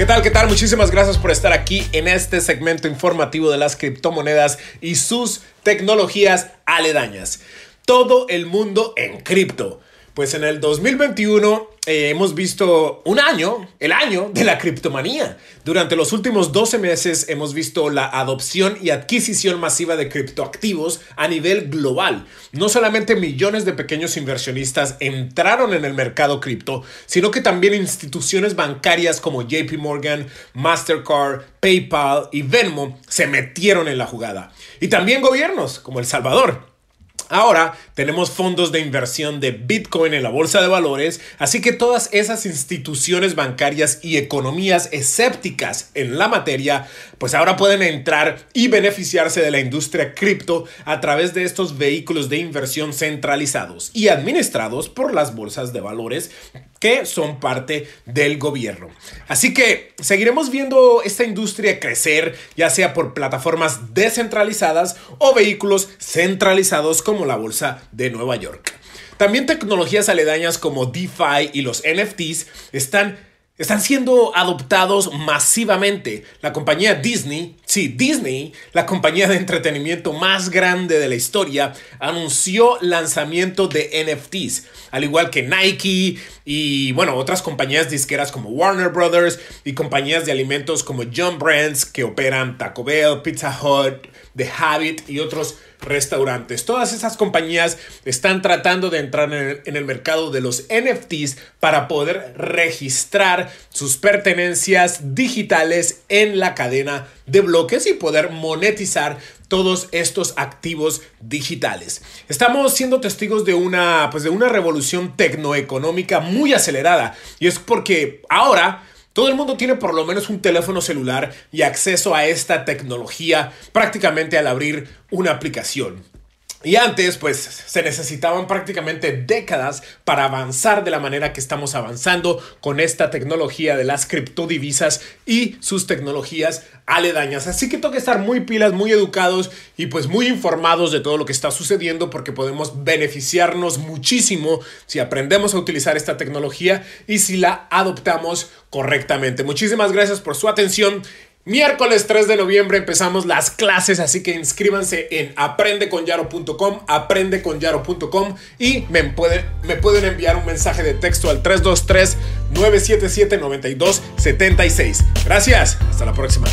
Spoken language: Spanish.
¿Qué tal? ¿Qué tal? Muchísimas gracias por estar aquí en este segmento informativo de las criptomonedas y sus tecnologías aledañas. Todo el mundo en cripto. Pues en el 2021 eh, hemos visto un año, el año de la criptomanía. Durante los últimos 12 meses hemos visto la adopción y adquisición masiva de criptoactivos a nivel global. No solamente millones de pequeños inversionistas entraron en el mercado cripto, sino que también instituciones bancarias como JP Morgan, Mastercard, PayPal y Venmo se metieron en la jugada. Y también gobiernos como El Salvador. Ahora tenemos fondos de inversión de Bitcoin en la bolsa de valores, así que todas esas instituciones bancarias y economías escépticas en la materia, pues ahora pueden entrar y beneficiarse de la industria cripto a través de estos vehículos de inversión centralizados y administrados por las bolsas de valores que son parte del gobierno. Así que seguiremos viendo esta industria crecer, ya sea por plataformas descentralizadas o vehículos centralizados como la Bolsa de Nueva York. También tecnologías aledañas como DeFi y los NFTs están están siendo adoptados masivamente. La compañía Disney, sí, Disney, la compañía de entretenimiento más grande de la historia, anunció lanzamiento de NFTs, al igual que Nike y, bueno, otras compañías disqueras como Warner Brothers y compañías de alimentos como John Brands que operan Taco Bell, Pizza Hut, The Habit y otros restaurantes. Todas esas compañías están tratando de entrar en el, mercado de los NFTs para poder registrar sus pertenencias digitales en la cadena de bloques y poder monetizar todos estos activos digitales. Estamos siendo testigos de una, pues de una revolución tecnoeconómica muy acelerada y es porque ahora todo el mundo tiene por lo menos un teléfono celular y acceso a esta tecnología prácticamente al abrir una aplicación. Y antes, pues, se necesitaban prácticamente décadas para avanzar de la manera que estamos avanzando con esta tecnología de las criptodivisas y sus tecnologías aledañas. Así que que estar muy pilas, muy educados y pues muy informados de todo lo que está sucediendo porque podemos beneficiarnos muchísimo si aprendemos a utilizar esta tecnología y si la adoptamos correctamente. Muchísimas gracias por su atención. Miércoles 3 de noviembre empezamos las clases, así que inscríbanse en aprendeconyaro.com, aprendeconyaro.com y me, me pueden enviar un mensaje de texto al 323-977-9276. Gracias, hasta la próxima.